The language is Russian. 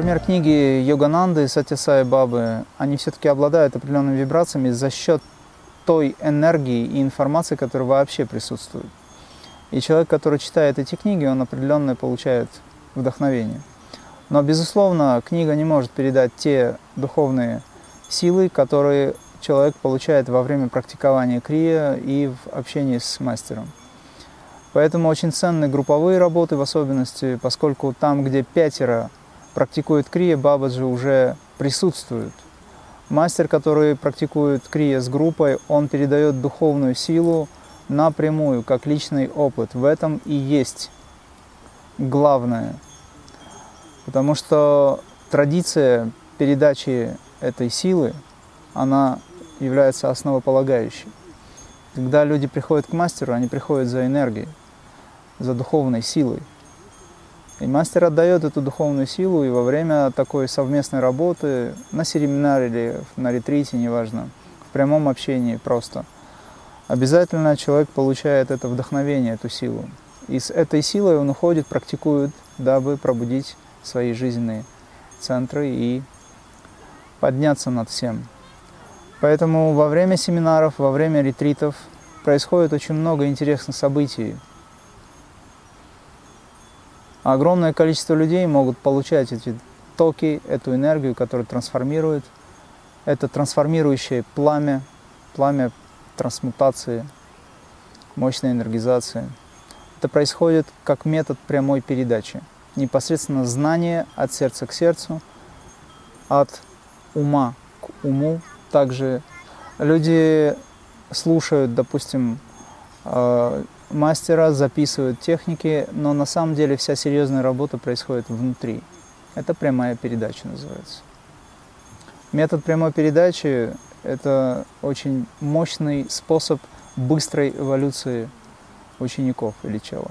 Например, книги Йогананды и Сатисай Бабы, они все-таки обладают определенными вибрациями за счет той энергии и информации, которая вообще присутствует. И человек, который читает эти книги, он определенно получает вдохновение. Но, безусловно, книга не может передать те духовные силы, которые человек получает во время практикования крия и в общении с мастером. Поэтому очень ценны групповые работы в особенности, поскольку там, где пятеро практикуют крия, бабаджи уже присутствуют. Мастер, который практикует крия с группой, он передает духовную силу напрямую, как личный опыт. В этом и есть главное. Потому что традиция передачи этой силы, она является основополагающей. Когда люди приходят к мастеру, они приходят за энергией, за духовной силой. И мастер отдает эту духовную силу, и во время такой совместной работы, на семинаре или на ретрите, неважно, в прямом общении просто, обязательно человек получает это вдохновение, эту силу. И с этой силой он уходит, практикует, дабы пробудить свои жизненные центры и подняться над всем. Поэтому во время семинаров, во время ретритов происходит очень много интересных событий. Огромное количество людей могут получать эти токи, эту энергию, которая трансформирует. Это трансформирующее пламя, пламя трансмутации, мощной энергизации. Это происходит как метод прямой передачи. Непосредственно знание от сердца к сердцу, от ума к уму, также люди слушают, допустим, э, мастера, записывают техники, но на самом деле вся серьезная работа происходит внутри. Это прямая передача называется. Метод прямой передачи – это очень мощный способ быстрой эволюции учеников или чела.